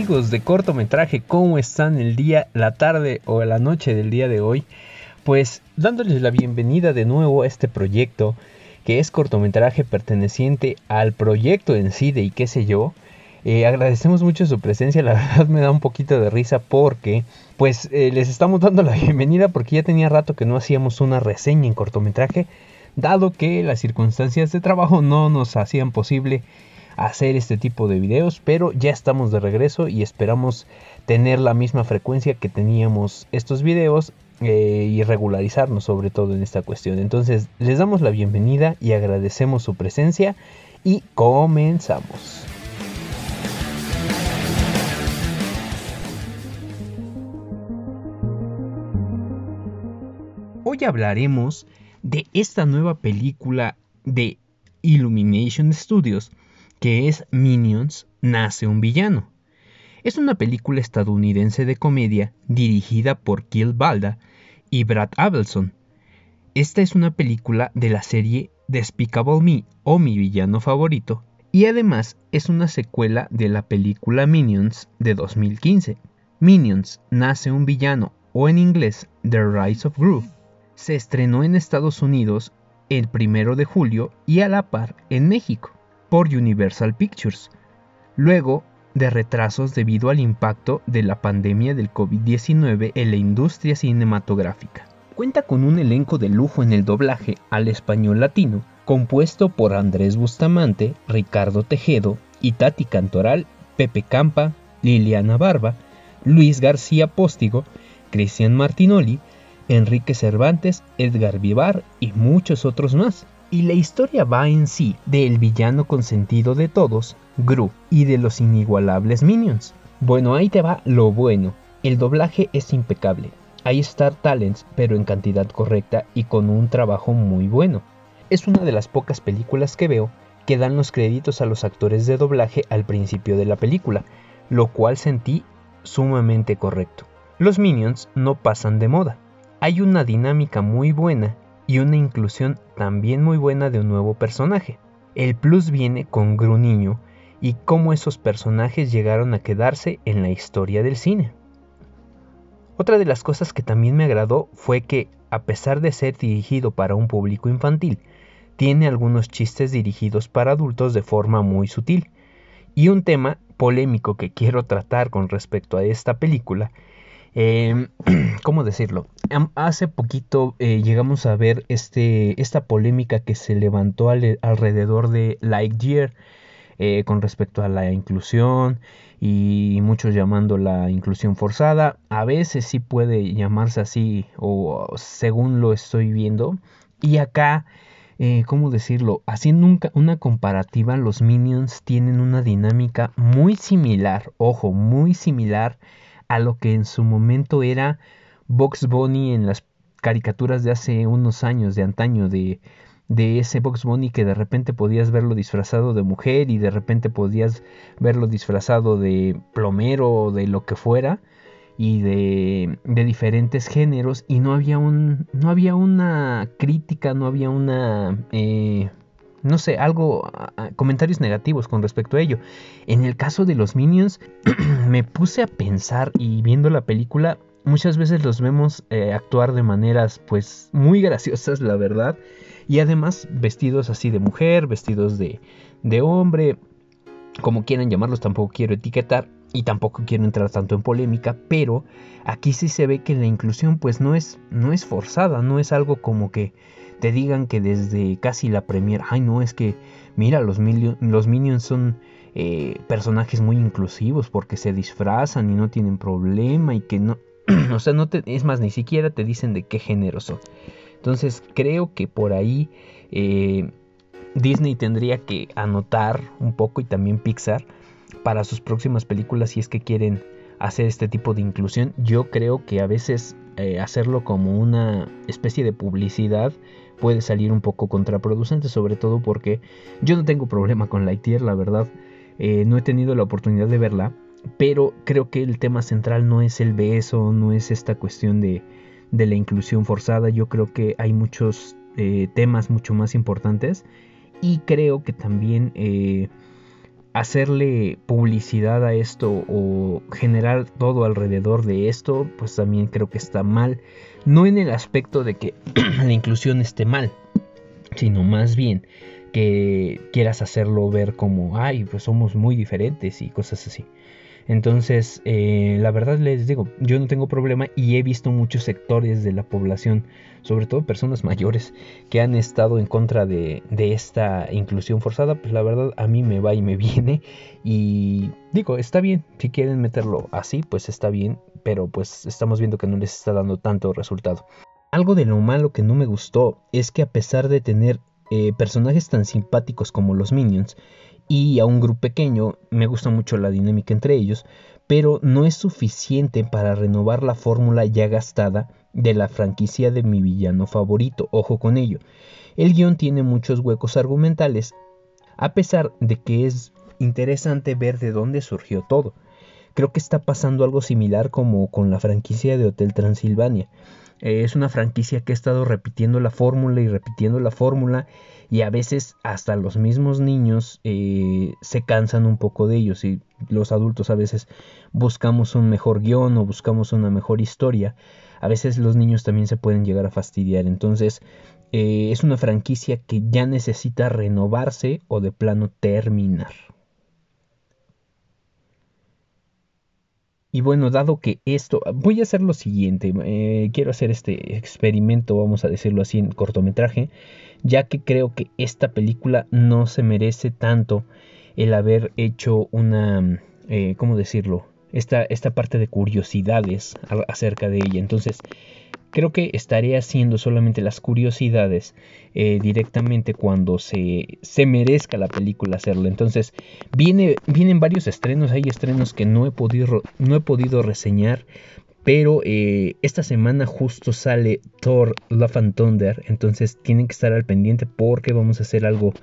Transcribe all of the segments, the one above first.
amigos de cortometraje? ¿Cómo están el día, la tarde o la noche del día de hoy? Pues dándoles la bienvenida de nuevo a este proyecto que es cortometraje perteneciente al proyecto en sí de y qué sé yo. Eh, agradecemos mucho su presencia, la verdad me da un poquito de risa porque pues eh, les estamos dando la bienvenida porque ya tenía rato que no hacíamos una reseña en cortometraje, dado que las circunstancias de trabajo no nos hacían posible hacer este tipo de videos, pero ya estamos de regreso y esperamos tener la misma frecuencia que teníamos estos videos eh, y regularizarnos sobre todo en esta cuestión. Entonces les damos la bienvenida y agradecemos su presencia y comenzamos. Hoy hablaremos de esta nueva película de Illumination Studios que es Minions, nace un villano. Es una película estadounidense de comedia dirigida por Kill Balda y Brad Abelson. Esta es una película de la serie Despicable Me o Mi villano favorito y además es una secuela de la película Minions de 2015. Minions nace un villano o en inglés The Rise of Gru. Se estrenó en Estados Unidos el 1 de julio y a la par en México por Universal Pictures, luego de retrasos debido al impacto de la pandemia del COVID-19 en la industria cinematográfica. Cuenta con un elenco de lujo en el doblaje al español latino, compuesto por Andrés Bustamante, Ricardo Tejedo, Itati Cantoral, Pepe Campa, Liliana Barba, Luis García Póstigo, Cristian Martinoli, Enrique Cervantes, Edgar Vivar y muchos otros más. Y la historia va en sí del villano consentido de todos, Gru, y de los inigualables Minions. Bueno, ahí te va lo bueno. El doblaje es impecable. Hay Star Talents, pero en cantidad correcta y con un trabajo muy bueno. Es una de las pocas películas que veo que dan los créditos a los actores de doblaje al principio de la película, lo cual sentí sumamente correcto. Los Minions no pasan de moda. Hay una dinámica muy buena y una inclusión también muy buena de un nuevo personaje. El plus viene con Gru Niño y cómo esos personajes llegaron a quedarse en la historia del cine. Otra de las cosas que también me agradó fue que, a pesar de ser dirigido para un público infantil, tiene algunos chistes dirigidos para adultos de forma muy sutil. Y un tema polémico que quiero tratar con respecto a esta película Em, ¿Cómo decirlo? Hace poquito eh, llegamos a ver este, esta polémica que se levantó alrededor de Lightyear eh, con respecto a la inclusión y muchos llamando la inclusión forzada. A veces sí puede llamarse así o según lo estoy viendo. Y acá, eh, ¿cómo decirlo? Haciendo una comparativa, los minions tienen una dinámica muy similar, ojo, muy similar a lo que en su momento era Box Bunny en las caricaturas de hace unos años, de antaño, de, de ese Box Bunny que de repente podías verlo disfrazado de mujer y de repente podías verlo disfrazado de plomero o de lo que fuera y de, de, diferentes géneros y no había un no había una crítica no había una eh, no sé, algo, comentarios negativos con respecto a ello. En el caso de los Minions, me puse a pensar y viendo la película, muchas veces los vemos eh, actuar de maneras pues muy graciosas, la verdad. Y además vestidos así de mujer, vestidos de, de hombre, como quieran llamarlos, tampoco quiero etiquetar y tampoco quiero entrar tanto en polémica, pero aquí sí se ve que la inclusión pues no es, no es forzada, no es algo como que te digan que desde casi la premiere, ay no, es que mira, los, los Minions son eh, personajes muy inclusivos porque se disfrazan y no tienen problema y que no, o sea, no te, es más, ni siquiera te dicen de qué género son. Entonces creo que por ahí eh, Disney tendría que anotar un poco y también Pixar para sus próximas películas si es que quieren hacer este tipo de inclusión. Yo creo que a veces eh, hacerlo como una especie de publicidad puede salir un poco contraproducente, sobre todo porque yo no tengo problema con Lightyear, la verdad, eh, no he tenido la oportunidad de verla, pero creo que el tema central no es el beso, no es esta cuestión de, de la inclusión forzada, yo creo que hay muchos eh, temas mucho más importantes y creo que también hacerle publicidad a esto o generar todo alrededor de esto, pues también creo que está mal. No en el aspecto de que la inclusión esté mal, sino más bien que quieras hacerlo ver como, ay, pues somos muy diferentes y cosas así. Entonces, eh, la verdad les digo, yo no tengo problema y he visto muchos sectores de la población, sobre todo personas mayores, que han estado en contra de, esta inclusión forzada. Pues la verdad a mí me va y me viene y digo, está bien, si quieren meterlo así, pues está bien, pero pues estamos viendo que no les está dando tanto resultado. Algo de lo malo que no me gustó es que a pesar de tener eh, personajes tan simpáticos como los Minions y a un grupo pequeño, me gusta mucho la dinámica entre ellos, pero no es suficiente para renovar la fórmula ya gastada de la franquicia de mi villano favorito, ojo con ello. El guion tiene muchos huecos argumentales, a pesar de que es interesante ver de dónde surgió todo. Creo que está pasando algo similar como con la franquicia de Hotel Transilvania. Eh, es una franquicia que ha estado repitiendo la fórmula y repitiendo la fórmula y a veces hasta los mismos niños eh, se cansan un poco de ellos y los adultos a veces buscamos un mejor guion o buscamos una mejor historia. A veces los niños también se pueden llegar a fastidiar. Entonces eh, es una franquicia que ya necesita renovarse o de plano terminar. Y bueno, dado que esto, voy a hacer lo siguiente, eh, quiero hacer este experimento, vamos a decirlo así, en cortometraje, ya que creo que esta película no se merece tanto el haber hecho una, eh, ¿cómo decirlo? Esta, esta parte de curiosidades acerca de ella. Entonces, creo que estaré haciendo solamente las curiosidades eh, directamente cuando se, se, merezca la película hacerlo. Entonces, viene, vienen varios estrenos, hay estrenos que no he podido, no he podido reseñar. Pero eh, esta semana justo sale Thor Love and Thunder. Entonces tienen que estar al pendiente porque vamos a hacer algo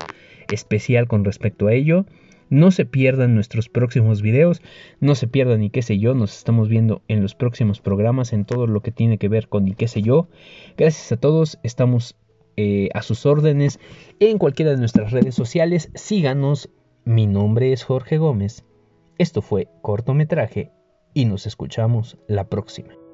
especial con respecto a ello. No se pierdan nuestros próximos videos, no se pierdan y qué sé yo, nos estamos viendo en los próximos programas en todo lo que tiene que ver con y qué sé yo. Gracias a todos, estamos eh, a sus órdenes en cualquiera de nuestras redes sociales. Síganos, mi nombre es Jorge Gómez. Esto fue cortometraje y nos escuchamos la próxima.